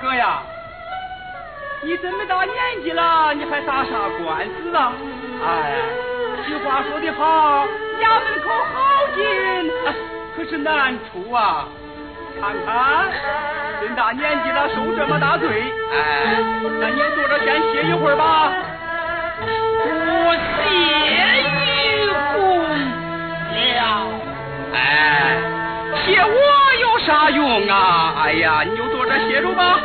哥呀，你这么大年纪了，你还打啥官司啊？哎，俗话说得好，衙门口好进，可是难出啊。看看，这么大年纪了，受这么大罪，哎，那你坐着先歇一会儿吧。啥用啊？哎呀，你就坐这歇着吧。